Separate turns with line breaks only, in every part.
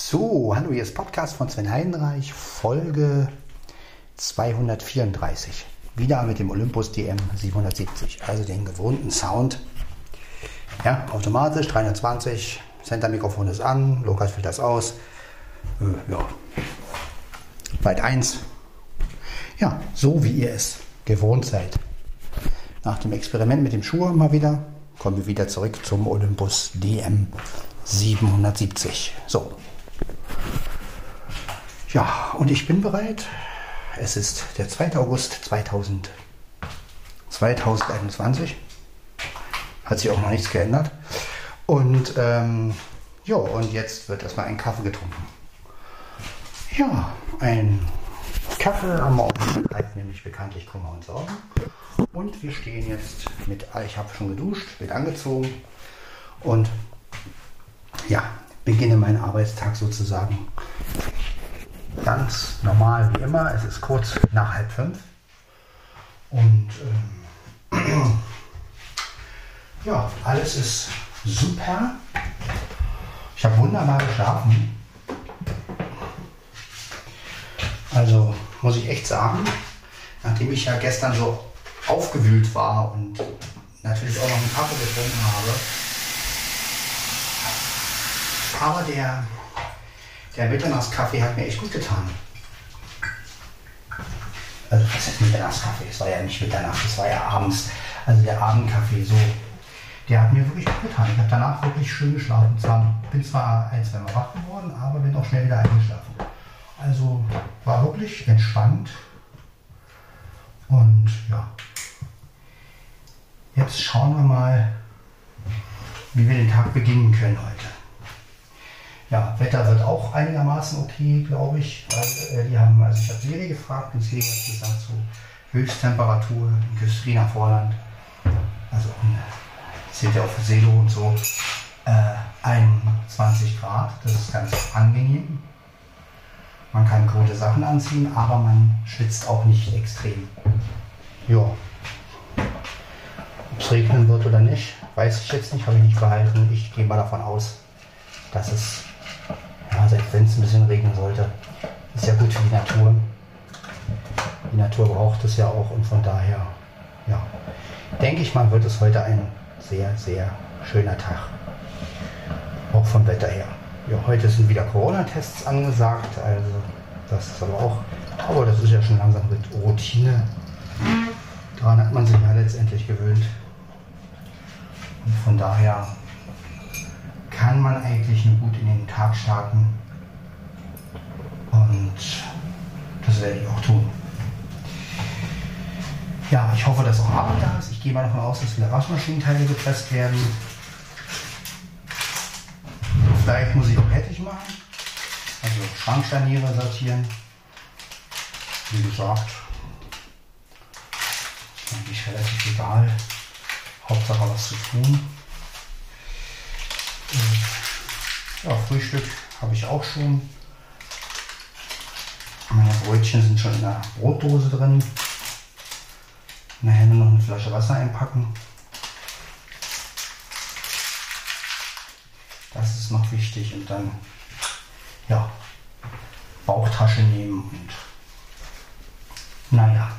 So, hallo, hier ist Podcast von Sven Heidenreich, Folge 234. Wieder mit dem Olympus DM 770, also den gewohnten Sound. Ja, automatisch 320, Center-Mikrofon ist an, Lukas fällt das aus. Äh, ja, Byte 1. Ja, so wie ihr es gewohnt seid. Nach dem Experiment mit dem Schuh mal wieder, kommen wir wieder zurück zum Olympus DM 770. So, ja, und ich bin bereit. Es ist der 2. August 2000, 2021. Hat sich auch noch nichts geändert. Und ähm, ja, und jetzt wird erstmal ein Kaffee getrunken. Ja, ein Kaffee am Morgen bleibt nämlich bekanntlich Kummer und Sorgen. Und wir stehen jetzt mit, ich habe schon geduscht, bin angezogen und ja, beginne meinen Arbeitstag sozusagen ganz normal wie immer. Es ist kurz nach halb fünf. Und ähm, ja, alles ist super. Ich habe wunderbar geschlafen. Also muss ich echt sagen, nachdem ich ja gestern so aufgewühlt war und natürlich auch noch einen Kaffee getrunken habe. Aber der der Mitternachtskaffee hat mir echt gut getan. Also was ist Mitternachtskaffee? Es war ja nicht Mitternacht, es war ja abends. Also der Abendkaffee, so. Der hat mir wirklich gut getan. Ich habe danach wirklich schön geschlafen. Zwar, bin zwar ein, zwei Mal wach geworden, aber bin auch schnell wieder eingeschlafen. Also war wirklich entspannt. Und ja. Jetzt schauen wir mal, wie wir den Tag beginnen können heute. Ja, Wetter wird auch einigermaßen okay, glaube ich. Weil, äh, die haben, also ich habe Siri gefragt und Siri hat gesagt, so Höchsttemperatur in Küstriner Vorland, also zählt ja für Selo und so, äh, 21 Grad. Das ist ganz angenehm. Man kann gute Sachen anziehen, aber man schwitzt auch nicht extrem. Ja. Ob es regnen wird oder nicht, weiß ich jetzt nicht, habe ich nicht behalten. Ich gehe mal davon aus, dass es ja, selbst wenn es ein bisschen regnen sollte, ist ja gut für die Natur. Die Natur braucht es ja auch und von daher, ja, denke ich mal, wird es heute ein sehr, sehr schöner Tag. Auch vom Wetter her. Ja, heute sind wieder Corona-Tests angesagt, also das ist aber auch, aber das ist ja schon langsam mit Routine. Daran hat man sich ja letztendlich gewöhnt. Und von daher kann man eigentlich nur gut in den Tag starten. Und das werde ich auch tun. Ja, ich hoffe, dass auch Arbeit da ist. Ich gehe mal davon aus, dass viele Waschmaschinenteile gepresst werden. Vielleicht muss ich auch Hettich machen. Also Schrankscharniere sortieren. Wie gesagt, ist eigentlich relativ egal. Hauptsache was zu tun. Ja, Frühstück habe ich auch schon. Meine Brötchen sind schon in der Brotdose drin. Nachher nur noch eine Flasche Wasser einpacken. Das ist noch wichtig und dann ja, Bauchtasche nehmen und naja.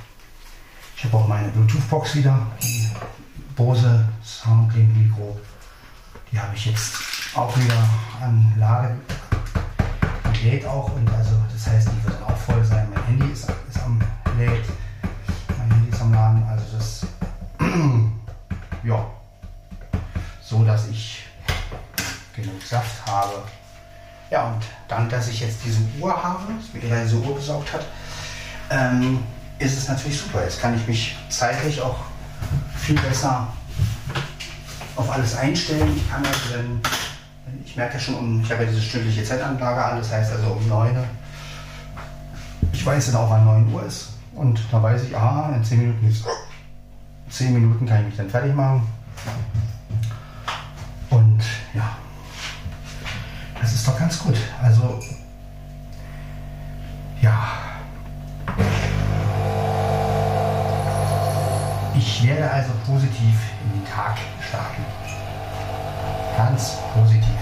Ich habe auch meine Bluetooth-Box wieder, die Bose Soundlink Mikro. Die habe ich jetzt auch wieder an Lage. Lädt auch und also das heißt, die wird auch voll sein. Mein Handy ist, ist am lädt. Mein Handy ist am Laden. Also das ja so, dass ich genug Saft habe. Ja, und dann, dass ich jetzt diese Uhr habe, gerade diese Uhr besorgt hat, ähm, ist es natürlich super. Jetzt kann ich mich zeitlich auch viel besser auf alles einstellen. Ich kann also dann, merke ja schon, um, ich habe ja diese stündliche Zeitanlage an, das heißt also um 9 Uhr. Ich weiß dann auch, wann 9 Uhr ist. Und da weiß ich, aha, in 10 Minuten ist 10 Minuten kann ich mich dann fertig machen. Und ja, das ist doch ganz gut. Also, ja. Ich werde also positiv in den Tag starten. Ganz positiv.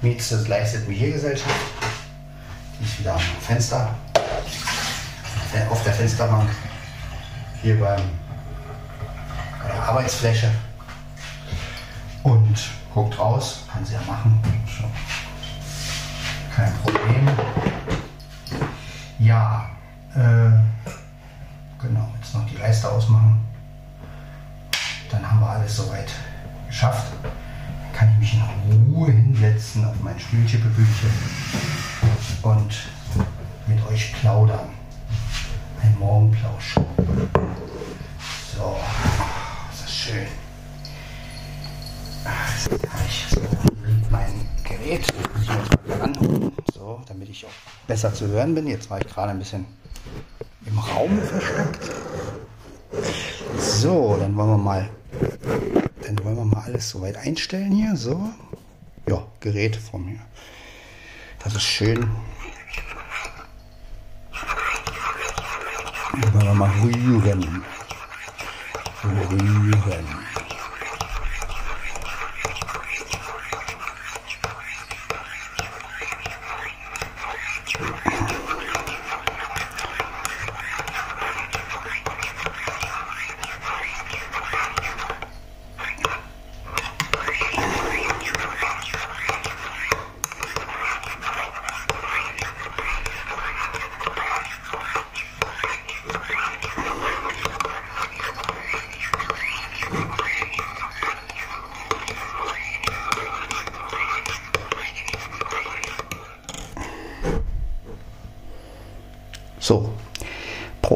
Mietze leistet Gesellschaft. Die ist wieder am Fenster. Auf der Fensterbank. Hier beim, bei der Arbeitsfläche. Und guckt raus. Kann sie ja machen. Kein Problem. Ja. Äh, genau. Jetzt noch die Leiste ausmachen. Dann haben wir alles soweit geschafft kann ich mich in Ruhe hinsetzen auf mein Stühlchippebüchchen und mit euch plaudern. Ein Morgenplausch. So, ist das schön. Habe ich so mein Gerät. Muss ich jetzt mal anholen, so, damit ich auch besser zu hören bin. Jetzt war ich gerade ein bisschen im Raum versteckt. So, dann wollen wir mal dann wollen wir mal alles soweit einstellen hier. So. Ja, Gerät vor mir. Das ist schön. Dann wollen wir mal rühren. Rühren.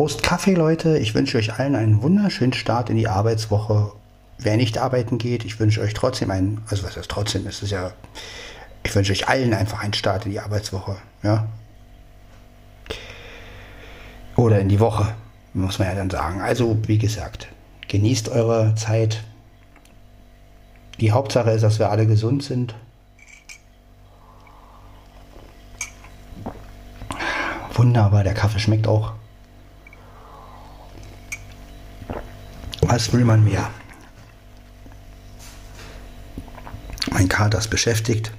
Prost Kaffee, Leute. Ich wünsche euch allen einen wunderschönen Start in die Arbeitswoche. Wer nicht arbeiten geht, ich wünsche euch trotzdem einen, also was heißt trotzdem, ist es ja, ich wünsche euch allen einfach einen Start in die Arbeitswoche, ja. Oder in die Woche, muss man ja dann sagen. Also, wie gesagt, genießt eure Zeit. Die Hauptsache ist, dass wir alle gesund sind. Wunderbar, der Kaffee schmeckt auch. Was will man mehr? Mein Kater ist beschäftigt.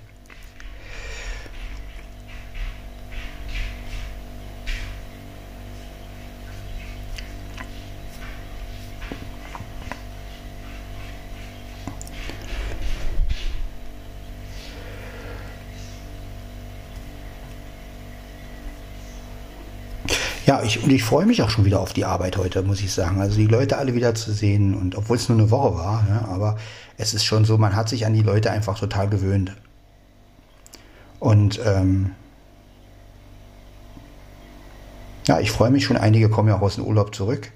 Und ich freue mich auch schon wieder auf die Arbeit heute, muss ich sagen. Also die Leute alle wieder zu sehen und obwohl es nur eine Woche war, ja, aber es ist schon so, man hat sich an die Leute einfach total gewöhnt. Und ähm, ja, ich freue mich schon, einige kommen ja auch aus dem Urlaub zurück.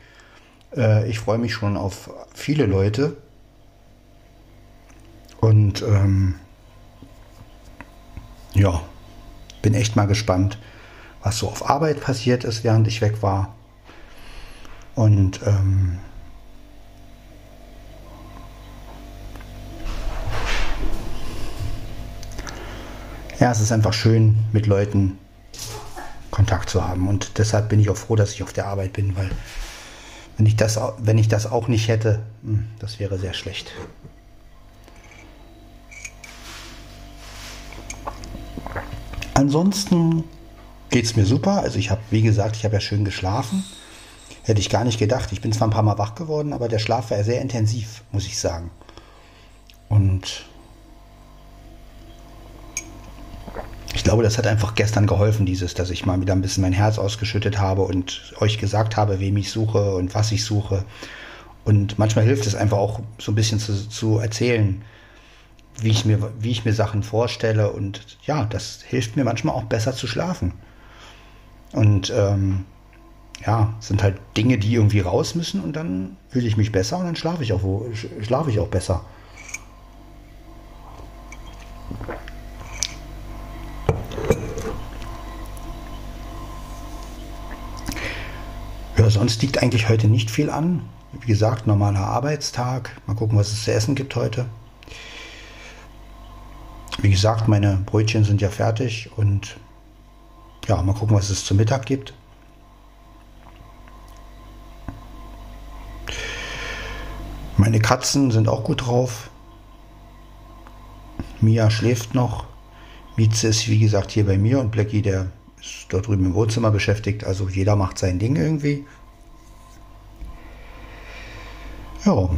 Äh, ich freue mich schon auf viele Leute. Und ähm, ja, bin echt mal gespannt was so auf Arbeit passiert ist, während ich weg war. Und ähm, ja, es ist einfach schön, mit Leuten Kontakt zu haben. Und deshalb bin ich auch froh, dass ich auf der Arbeit bin, weil wenn ich das, wenn ich das auch nicht hätte, hm, das wäre sehr schlecht. Ansonsten geht es mir super. Also ich habe, wie gesagt, ich habe ja schön geschlafen. Hätte ich gar nicht gedacht. Ich bin zwar ein paar Mal wach geworden, aber der Schlaf war sehr intensiv, muss ich sagen. Und ich glaube, das hat einfach gestern geholfen, dieses, dass ich mal wieder ein bisschen mein Herz ausgeschüttet habe und euch gesagt habe, wem ich suche und was ich suche. Und manchmal hilft es einfach auch so ein bisschen zu, zu erzählen, wie ich, mir, wie ich mir Sachen vorstelle. Und ja, das hilft mir manchmal auch besser zu schlafen. Und ähm, ja, sind halt Dinge, die irgendwie raus müssen und dann fühle ich mich besser und dann schlafe ich auch, wo, schlafe ich auch besser. Ja, sonst liegt eigentlich heute nicht viel an. Wie gesagt, normaler Arbeitstag. Mal gucken, was es zu essen gibt heute. Wie gesagt, meine Brötchen sind ja fertig und ja, mal gucken, was es zum Mittag gibt. Meine Katzen sind auch gut drauf. Mia schläft noch. Mieze ist wie gesagt hier bei mir und Blackie, der ist dort drüben im Wohnzimmer beschäftigt. Also jeder macht sein Ding irgendwie. Ja.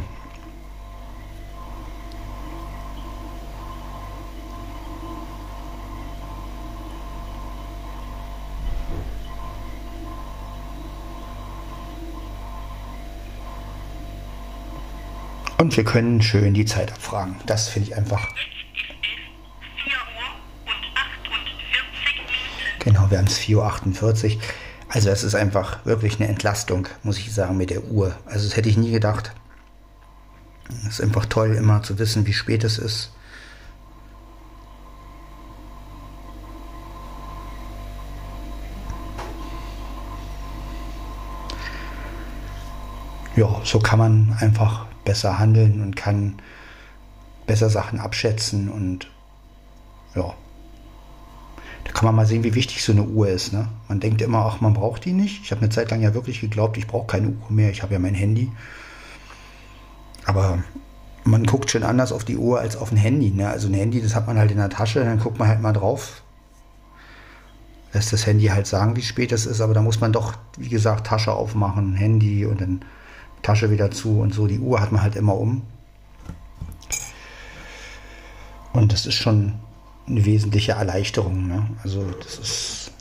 Und wir können schön die Zeit abfragen. Das finde ich einfach. Genau, wir haben es 4.48 Uhr. Also es ist einfach wirklich eine Entlastung, muss ich sagen, mit der Uhr. Also das hätte ich nie gedacht. Es ist einfach toll, immer zu wissen, wie spät es ist. Ja, so kann man einfach besser handeln und kann besser Sachen abschätzen und ja. Da kann man mal sehen, wie wichtig so eine Uhr ist. Ne? Man denkt immer, ach, man braucht die nicht. Ich habe eine Zeit lang ja wirklich geglaubt, ich brauche keine Uhr mehr. Ich habe ja mein Handy. Aber man guckt schon anders auf die Uhr als auf ein Handy. Ne? Also ein Handy, das hat man halt in der Tasche, dann guckt man halt mal drauf. Lässt das Handy halt sagen, wie spät es ist, aber da muss man doch, wie gesagt, Tasche aufmachen, Handy und dann Tasche wieder zu und so. Die Uhr hat man halt immer um. Und das ist schon eine wesentliche Erleichterung. Ne? Also das ist.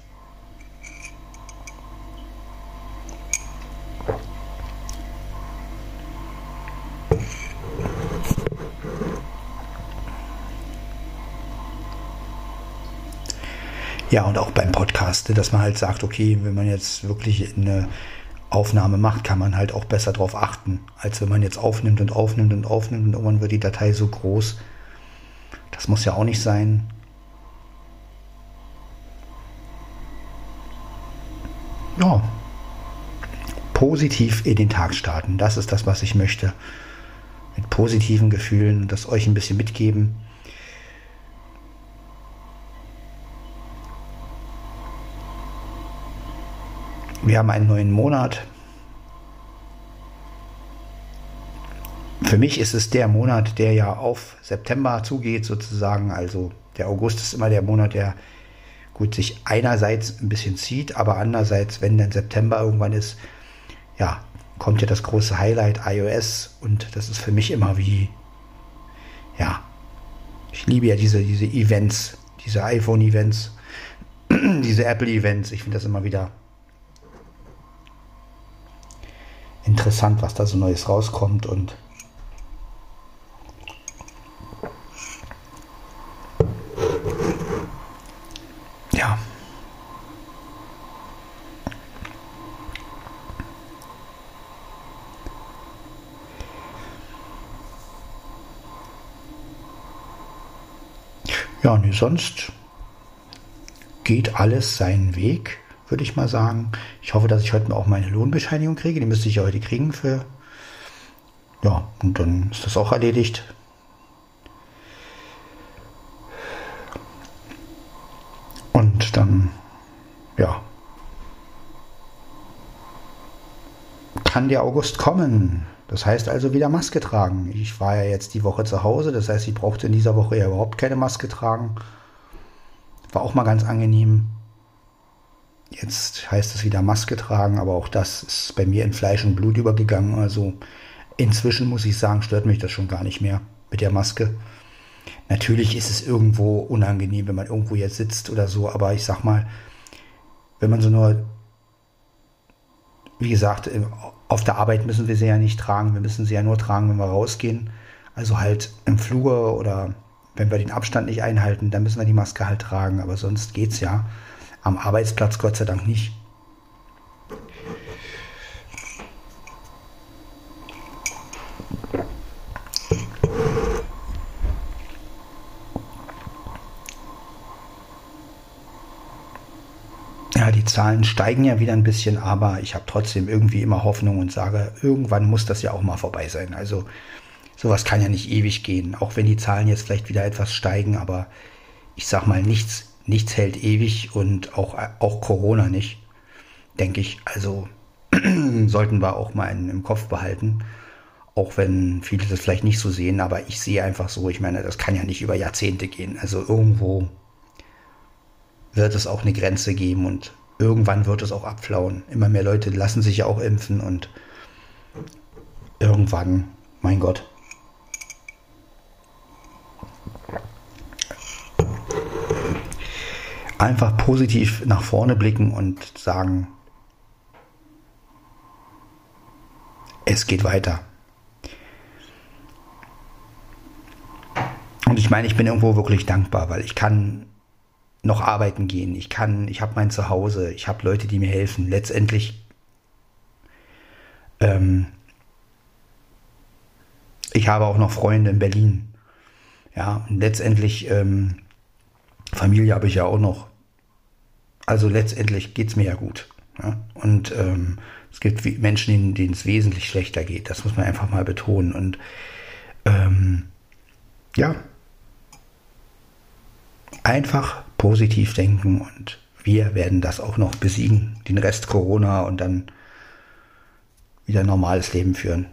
Ja, und auch beim Podcast, dass man halt sagt, okay, wenn man jetzt wirklich eine Aufnahme macht, kann man halt auch besser darauf achten, als wenn man jetzt aufnimmt und aufnimmt und aufnimmt und irgendwann wird die Datei so groß. Das muss ja auch nicht sein. Ja, positiv in den Tag starten, das ist das, was ich möchte. Mit positiven Gefühlen, das euch ein bisschen mitgeben. Wir haben einen neuen Monat. Für mich ist es der Monat, der ja auf September zugeht, sozusagen. Also der August ist immer der Monat, der gut sich einerseits ein bisschen zieht, aber andererseits, wenn dann September irgendwann ist, ja, kommt ja das große Highlight iOS und das ist für mich immer wie, ja, ich liebe ja diese, diese Events, diese iPhone-Events, diese Apple-Events. Ich finde das immer wieder interessant, was da so Neues rauskommt und ja. Ja, nee, sonst geht alles seinen Weg würde ich mal sagen. Ich hoffe, dass ich heute auch meine Lohnbescheinigung kriege. Die müsste ich ja heute kriegen für. Ja, und dann ist das auch erledigt. Und dann, ja, kann der August kommen. Das heißt also wieder Maske tragen. Ich war ja jetzt die Woche zu Hause, das heißt, ich brauchte in dieser Woche ja überhaupt keine Maske tragen. War auch mal ganz angenehm. Jetzt heißt es wieder Maske tragen, aber auch das ist bei mir in Fleisch und Blut übergegangen. Also inzwischen muss ich sagen, stört mich das schon gar nicht mehr mit der Maske. Natürlich ist es irgendwo unangenehm, wenn man irgendwo jetzt sitzt oder so, aber ich sag mal, wenn man so nur, wie gesagt, auf der Arbeit müssen wir sie ja nicht tragen, wir müssen sie ja nur tragen, wenn wir rausgehen. Also halt im Flur oder wenn wir den Abstand nicht einhalten, dann müssen wir die Maske halt tragen, aber sonst geht's ja. Am Arbeitsplatz Gott sei Dank nicht. Ja, die Zahlen steigen ja wieder ein bisschen, aber ich habe trotzdem irgendwie immer Hoffnung und sage, irgendwann muss das ja auch mal vorbei sein. Also sowas kann ja nicht ewig gehen, auch wenn die Zahlen jetzt vielleicht wieder etwas steigen, aber ich sag mal, nichts nichts hält ewig und auch, auch Corona nicht, denke ich. Also sollten wir auch mal in, im Kopf behalten. Auch wenn viele das vielleicht nicht so sehen, aber ich sehe einfach so, ich meine, das kann ja nicht über Jahrzehnte gehen. Also irgendwo wird es auch eine Grenze geben und irgendwann wird es auch abflauen. Immer mehr Leute lassen sich ja auch impfen und irgendwann, mein Gott. Einfach positiv nach vorne blicken und sagen, es geht weiter. Und ich meine, ich bin irgendwo wirklich dankbar, weil ich kann noch arbeiten gehen. Ich kann, ich habe mein Zuhause, ich habe Leute, die mir helfen. Letztendlich, ähm, ich habe auch noch Freunde in Berlin. Ja, und letztendlich, ähm, Familie habe ich ja auch noch. Also letztendlich geht es mir ja gut. Ja? Und ähm, es gibt Menschen, denen es wesentlich schlechter geht. Das muss man einfach mal betonen. Und ähm, ja, einfach positiv denken und wir werden das auch noch besiegen, den Rest Corona und dann wieder normales Leben führen.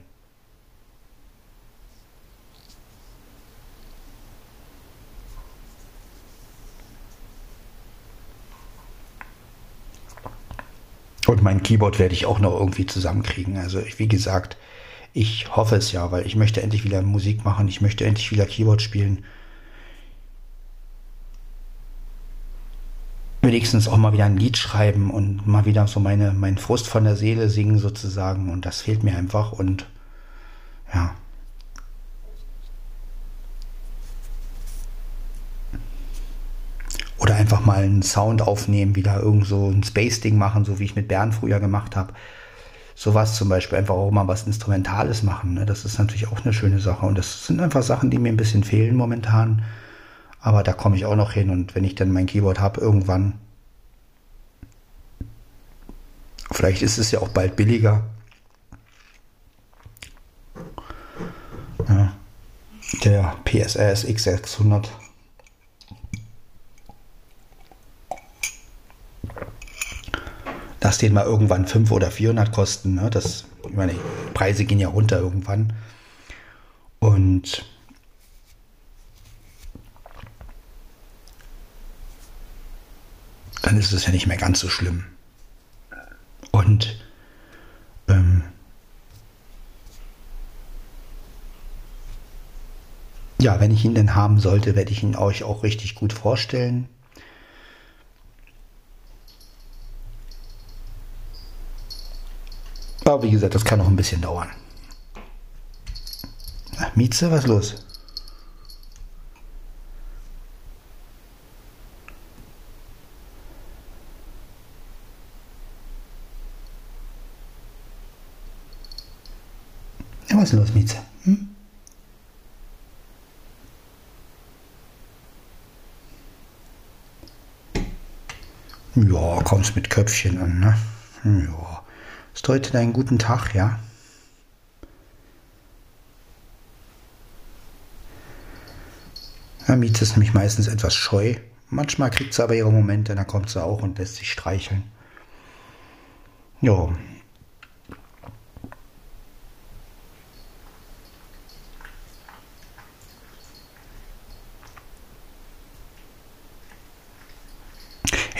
Und mein Keyboard werde ich auch noch irgendwie zusammenkriegen. Also wie gesagt, ich hoffe es ja, weil ich möchte endlich wieder Musik machen, ich möchte endlich wieder Keyboard spielen. wenigstens auch mal wieder ein Lied schreiben und mal wieder so meine, meinen Frust von der Seele singen sozusagen. Und das fehlt mir einfach. Und ja. Oder einfach mal einen Sound aufnehmen, wieder irgend so ein Space-Ding machen, so wie ich mit Bern früher gemacht habe. Sowas zum Beispiel, einfach auch mal was Instrumentales machen. Ne? Das ist natürlich auch eine schöne Sache. Und das sind einfach Sachen, die mir ein bisschen fehlen momentan. Aber da komme ich auch noch hin und wenn ich dann mein Keyboard habe, irgendwann, vielleicht ist es ja auch bald billiger. Ja, der PSRS X600. Lass den mal irgendwann 5 oder 400 kosten. Ne? Das, ich meine, Preise gehen ja runter irgendwann. Und dann ist es ja nicht mehr ganz so schlimm. Und ähm, ja, wenn ich ihn denn haben sollte, werde ich ihn euch auch richtig gut vorstellen. Aber wie gesagt, das kann noch ein bisschen dauern. Mieze, was ist los? was ist los, Mieze? Hm? Ja, kommst mit Köpfchen an, ne? Ja. Ist heute dein guten Tag, ja? Mieze ist nämlich meistens etwas scheu. Manchmal kriegt sie aber ihre Momente, dann kommt sie auch und lässt sich streicheln. Ja,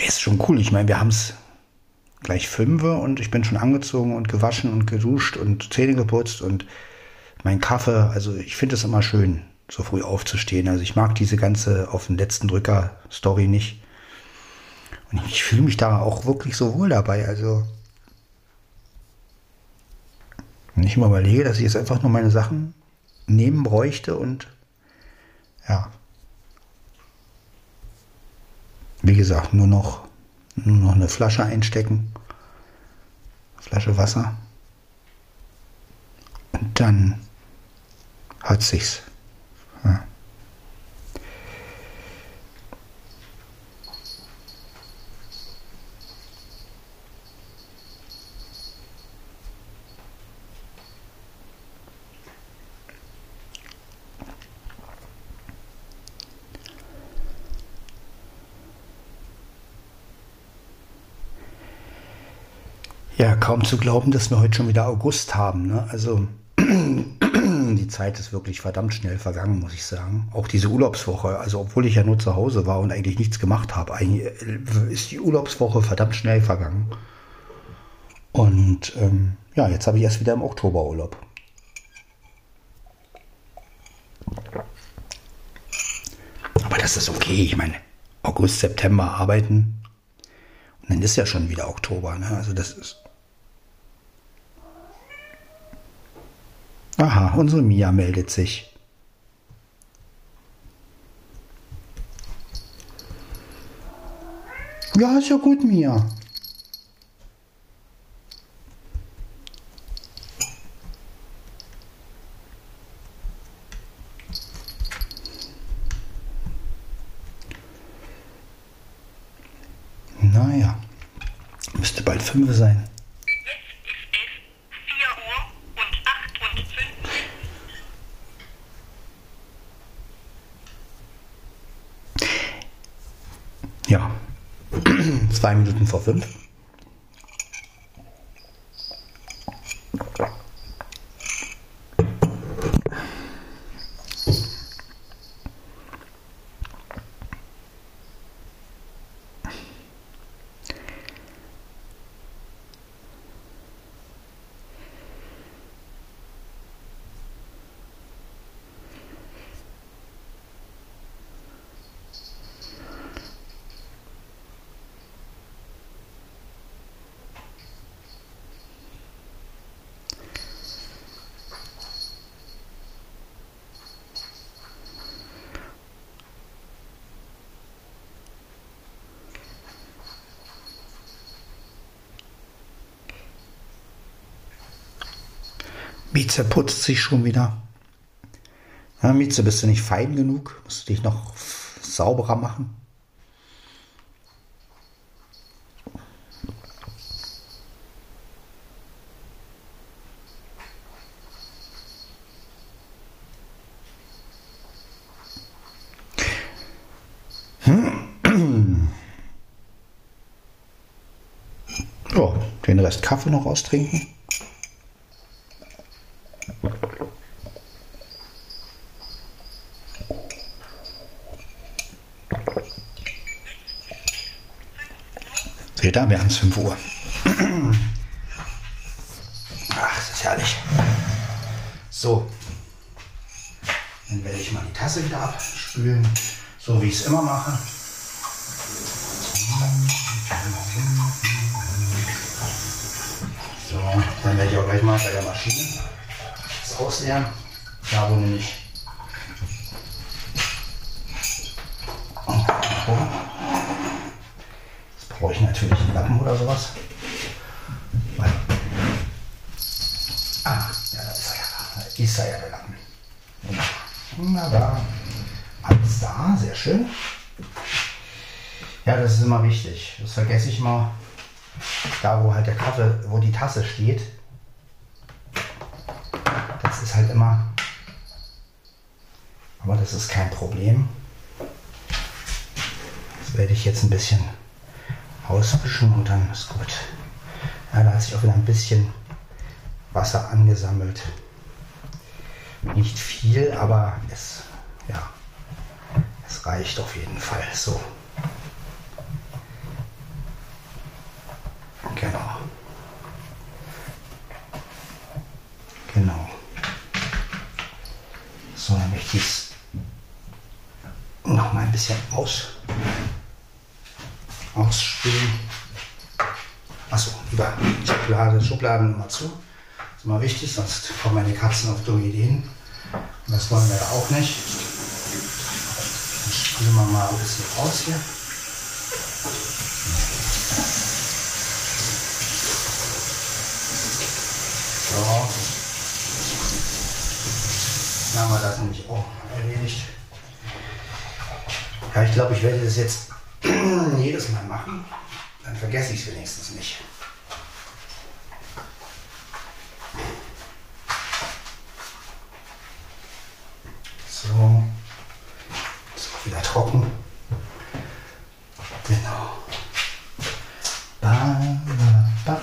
ist schon cool. Ich meine, wir haben es gleich fünf und ich bin schon angezogen und gewaschen und geduscht und Zähne geputzt und mein Kaffee. Also ich finde es immer schön, so früh aufzustehen. Also ich mag diese ganze auf den letzten Drücker Story nicht. Und ich fühle mich da auch wirklich so wohl dabei. Also wenn ich mal überlege, dass ich jetzt einfach nur meine Sachen nehmen bräuchte und ja, wie gesagt, nur noch, nur noch eine Flasche einstecken. Flasche Wasser. Und dann hat sich's. Ja. Ja, kaum zu glauben, dass wir heute schon wieder August haben. Ne? Also die Zeit ist wirklich verdammt schnell vergangen, muss ich sagen. Auch diese Urlaubswoche, also obwohl ich ja nur zu Hause war und eigentlich nichts gemacht habe, äh, ist die Urlaubswoche verdammt schnell vergangen. Und ähm, ja, jetzt habe ich erst wieder im Oktober Urlaub. Aber das ist okay. Ich meine, August, September arbeiten und dann ist ja schon wieder Oktober. Ne? Also das ist Aha, unsere Mia meldet sich. Ja, ist ja gut, Mia. Naja, müsste bald fünf sein. Ja, zwei Minuten vor fünf. Mieze putzt sich schon wieder. Ja, Mieze, bist du nicht fein genug? Musst du dich noch sauberer machen? Den Rest Kaffee noch austrinken. Wir haben es 5 Uhr. Ach, das ist herrlich. So, dann werde ich mal die Tasse wieder abspülen, so wie ich es immer mache. So, dann werde ich auch gleich mal bei der Maschine das ausleeren. Da wo nämlich brauche ich natürlich einen Weil, ah, ja, da ist er ja. Da ist er ja, der Lappen. Wunderbar. Alles da, sehr schön. Ja, das ist immer wichtig. Das vergesse ich mal. Da, wo halt der Kaffee, wo die Tasse steht, das ist halt immer. Aber das ist kein Problem. Das werde ich jetzt ein bisschen auswischen und dann ist gut. Ja, da hat sich auch wieder ein bisschen Wasser angesammelt. Nicht viel, aber es, ja, es reicht auf jeden Fall. So. Genau. Genau. So, dann möchte ich es noch mal ein bisschen aus. Achso, lieber Schublade, Schubladen immer zu. Das ist immer wichtig, sonst kommen meine Katzen auf dumme Ideen. Und das wollen wir auch nicht. Dann wir mal ein bisschen raus hier. So. Dann haben wir das nämlich auch erledigt. Ja, ich glaube, ich werde das jetzt jedes Mal machen, dann vergesse ich es wenigstens nicht. So, ist auch wieder trocken. Genau. Ba, ba,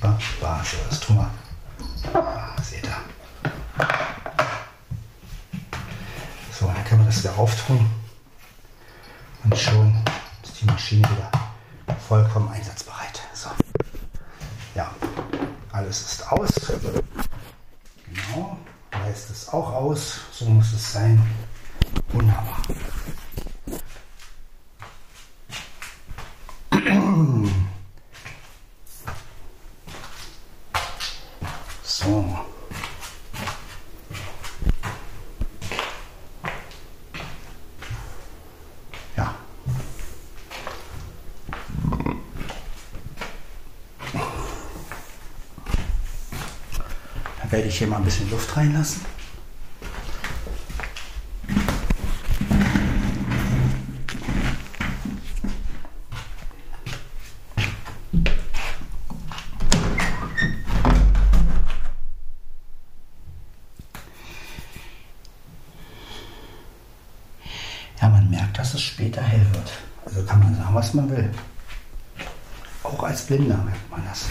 ba, ba. alles darauf tun. Und schon ist die Maschine wieder vollkommen einsatzbereit. So. Ja, alles ist aus. Genau, reißt es auch aus. So muss es sein. Wunderbar. So. Ja. Dann werde ich hier mal ein bisschen Luft reinlassen. Ja, man merkt, dass es später hell wird. Also kann man sagen, was man will. Auch als Blinder merkt man das.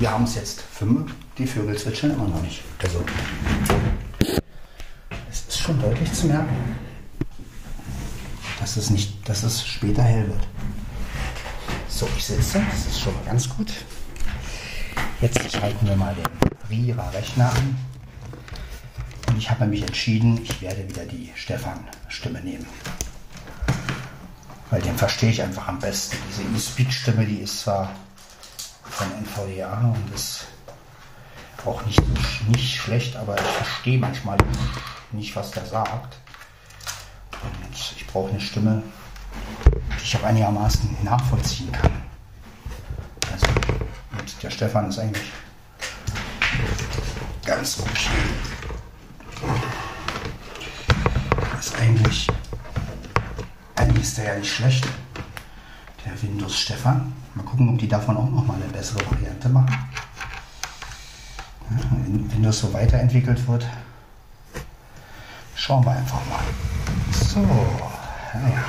Wir haben es jetzt fünf, die Vögel zwitschern immer noch nicht. Also, es ist schon deutlich zu merken, dass es, nicht, dass es später hell wird. So, ich sitze, das ist schon mal ganz gut. Jetzt schalten wir mal den Rira-Rechner an. Und ich habe mich entschieden, ich werde wieder die Stefan-Stimme nehmen. Weil den verstehe ich einfach am besten. Diese E-Speak-Stimme, die ist zwar von NVDA und ist auch nicht, nicht schlecht, aber ich verstehe manchmal nicht, was der sagt. Und ich brauche eine Stimme, die ich auch einigermaßen nachvollziehen kann. Also, und der Stefan ist eigentlich ganz okay. Ist eigentlich, eigentlich ist der ja nicht schlecht, der Windows Stefan. Mal gucken, ob die davon auch noch mal eine bessere Variante machen. Wenn Windows so weiterentwickelt wird, schauen wir einfach mal. So, naja.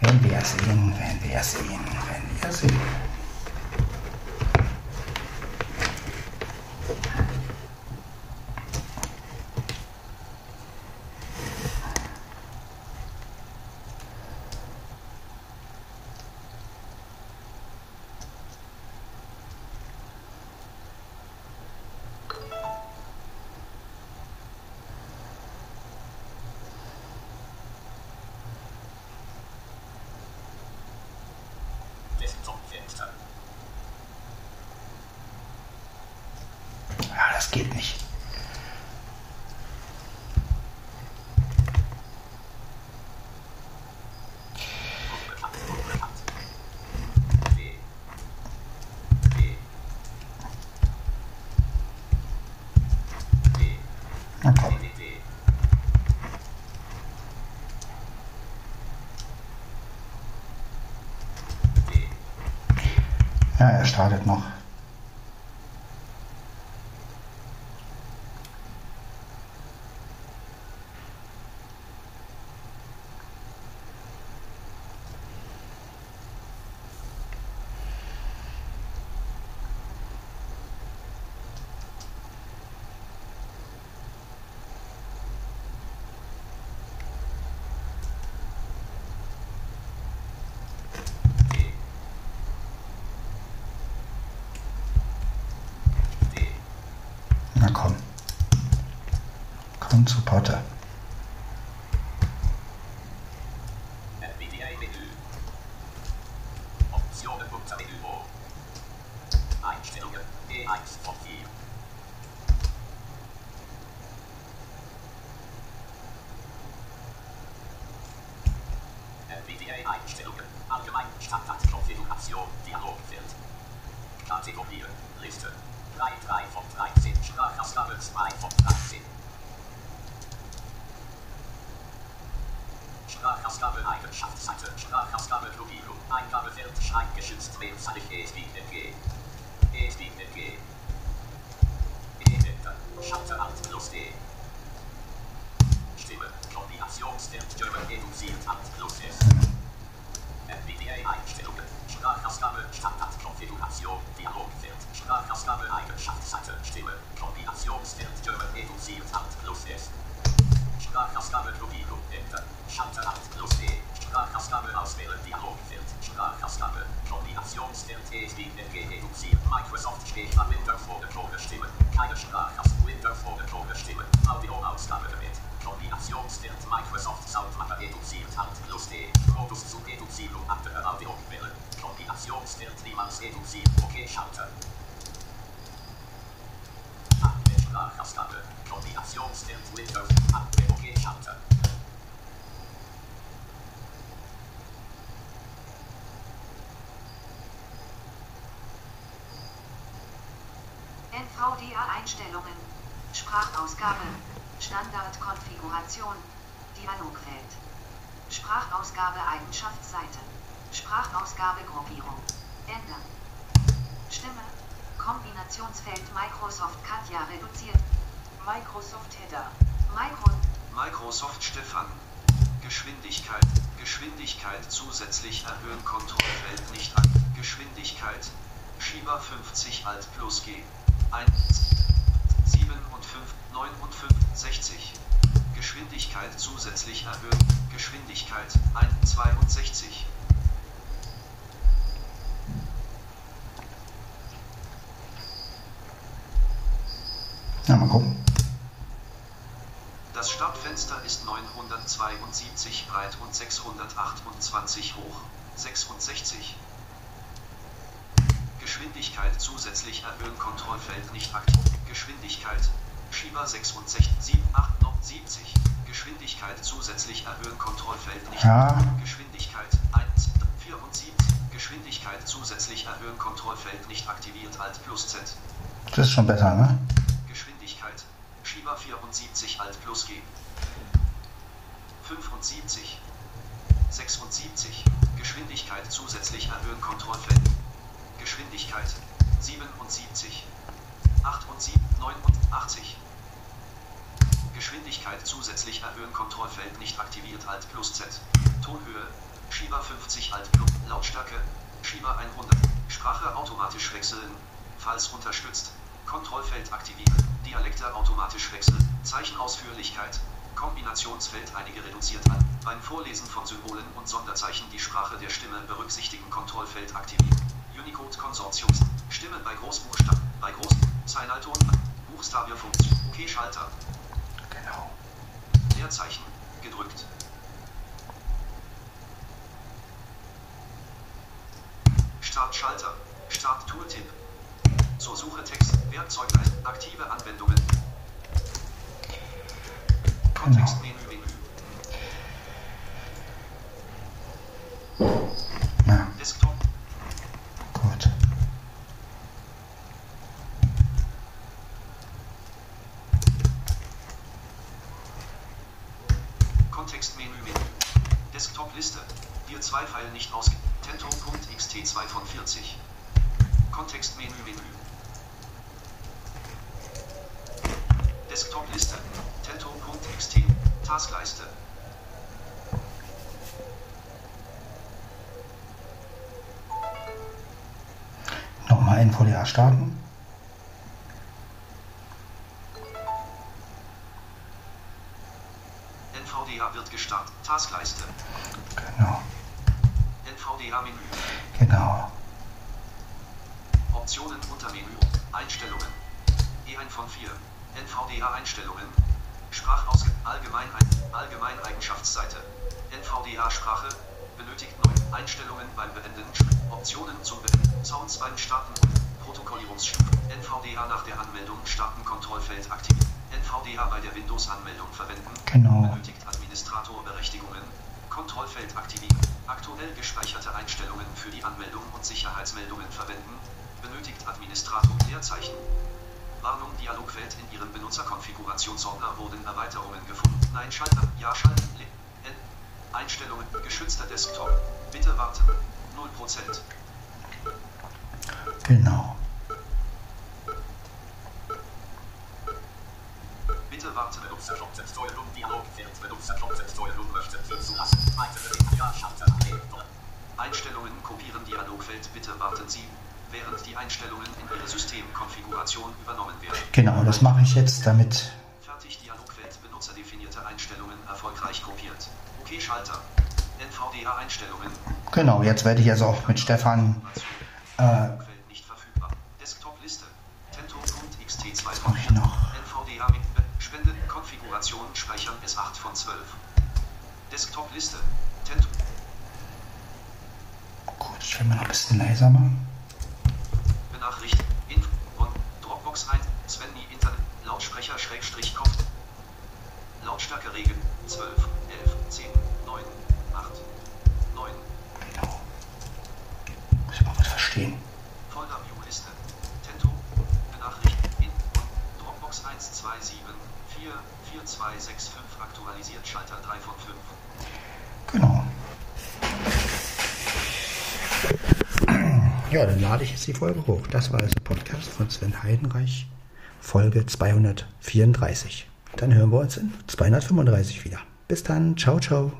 Werden wir sehen, werden wir sehen, werden wir sehen. Ja, er startet noch.
D. D.
Na komm. Komm zu Potter.
Optionen. Einstellungen. E1 von 4. NVDA-Einstellungen. Allgemein Standardkonfiguration. Dialogfeld. Kategorien. Liste. Kombinationsfeld. Niemals reduziert. Okay, Schalter. Aktive Sprachausgabe. Kombinationsfeld. Windows. Aktive Okay, Schalter.
NVDA-Einstellungen. Sprachausgabe. Standardkonfiguration. Dialogfeld. Sprachausgabe Eigenschaftsseite. Sprachausgabe Gruppierung. Ändern. Stimme. Kombinationsfeld Microsoft Katja reduziert. Microsoft Header. Micro.
Microsoft Stefan. Geschwindigkeit. Geschwindigkeit zusätzlich erhöhen Kontrollfeld nicht an. Geschwindigkeit. Schieber 50 Alt plus G. 1, 7 und 5, 9 und 5, 60. Geschwindigkeit zusätzlich erhöhen. Geschwindigkeit 1, 62.
Ja, mal gucken.
Das Startfenster ist 972 breit und 628 hoch. 66. Geschwindigkeit zusätzlich erhöhen Kontrollfeld nicht aktiv. Geschwindigkeit. Schieber 66, 7, 8, noch 70. Geschwindigkeit zusätzlich erhöhen Kontrollfeld nicht
Ja.
Geschwindigkeit 1, 74. Geschwindigkeit zusätzlich erhöhen Kontrollfeld nicht aktiviert. Alt plus Z.
Das ist schon besser, ne?
Schieber 74 Alt plus G. 75. 76. Geschwindigkeit zusätzlich erhöhen Kontrollfeld. Geschwindigkeit. 77. 78. 89. Geschwindigkeit zusätzlich erhöhen Kontrollfeld nicht aktiviert Alt plus Z. Tonhöhe. Schieber 50 Alt plus Lautstärke. Schieber 100. Sprache automatisch wechseln. Falls unterstützt. Kontrollfeld aktivieren. Dialekte automatisch wechseln. Zeichenausführlichkeit. Kombinationsfeld einige reduziert an. Beim Vorlesen von Symbolen und Sonderzeichen die Sprache der Stimme berücksichtigen. Kontrollfeld aktivieren. Unicode Konsortiums. Stimme bei Großbuchstaben. Bei Groß. Signalton. Buchstabierfunktion. OK-Schalter.
Genau.
Leerzeichen. Gedrückt. Startschalter. Start Tooltip. Zur Suche Text. Werkzeugleiste. Aktive Anwendungen. Kontextmenü. Menü.
Ja,
Desktop.
gut.
Kontextmenü. Menü. Desktop-Liste. Wir zwei Pfeil nicht ausge... Tento.xt2 von 40.
NVDA starten.
NVDA wird gestartet. Taskleiste.
Genau.
NVDA-Menü.
Genau.
Optionen unter Menü. Einstellungen. E1 von 4. NVDA-Einstellungen. Sprachausg Allgemein Allgemeineigenschaftsseite. NVDA-Sprache. Benötigt neue Einstellungen beim Beenden. Optionen zum Beenden. Sounds beim Starten. Protokollierungsstufe. NVDA nach der Anmeldung starten Kontrollfeld aktivieren. NVDA bei der Windows-Anmeldung verwenden.
Genau.
Benötigt Administratorberechtigungen. Kontrollfeld aktivieren. Aktuell gespeicherte Einstellungen für die Anmeldung und Sicherheitsmeldungen verwenden. Benötigt Administrator Leerzeichen. Warnung Dialogfeld in Ihrem Benutzerkonfigurationsordner wurden Erweiterungen gefunden. Nein Schalter, Ja Schalter. Einstellungen, geschützter Desktop. Bitte warten. 0%.
Genau.
Bitte warten.
Benutzerkonzeptsteuerung Dialogfeld. Benutzerkonzeptsteuerung möchten Sie zulassen. Weitere Ja-Schalter. Aktiviert.
Einstellungen kopieren Dialogfeld. Bitte warten Sie, während die Einstellungen in Ihre Systemkonfiguration übernommen werden.
Genau, das mache ich jetzt, damit.
Fertig Dialogfeld benutzerdefinierte NVDA-Einstellungen erfolgreich gruppiert. OK-Schalter. NVDA-Einstellungen.
Genau, jetzt werde ich also auch mit Stefan äh,
nicht verfügbar. Desktop-Liste. Tento.xt2
was mache ich noch?
NVDA mit Spende Konfiguration speichern S8 von 12. Desktop-Liste. Tento.
Gut, ich will mal noch ein bisschen leiser machen.
Benachrichtigt. Info. Und Dropbox 1. Svenny Internet. Lautsprecher Schrägstrich Kopf. Lautstärke Regen. 12, 11, 10, 9, 8, 9.
Genau. Muss ich mal was verstehen.
Folder View Liste. Tento. Benachrichtigt. In. Und Dropbox 1, 2, 7, 4, 4, 2, 6, 5 aktualisiert. Schalter 3 von 5.
Genau. Ja, dann lade ich jetzt die Folge hoch. Das war also Podcast von Sven Heidenreich, Folge 234. Dann hören wir uns in 235 wieder. Bis dann, ciao, ciao.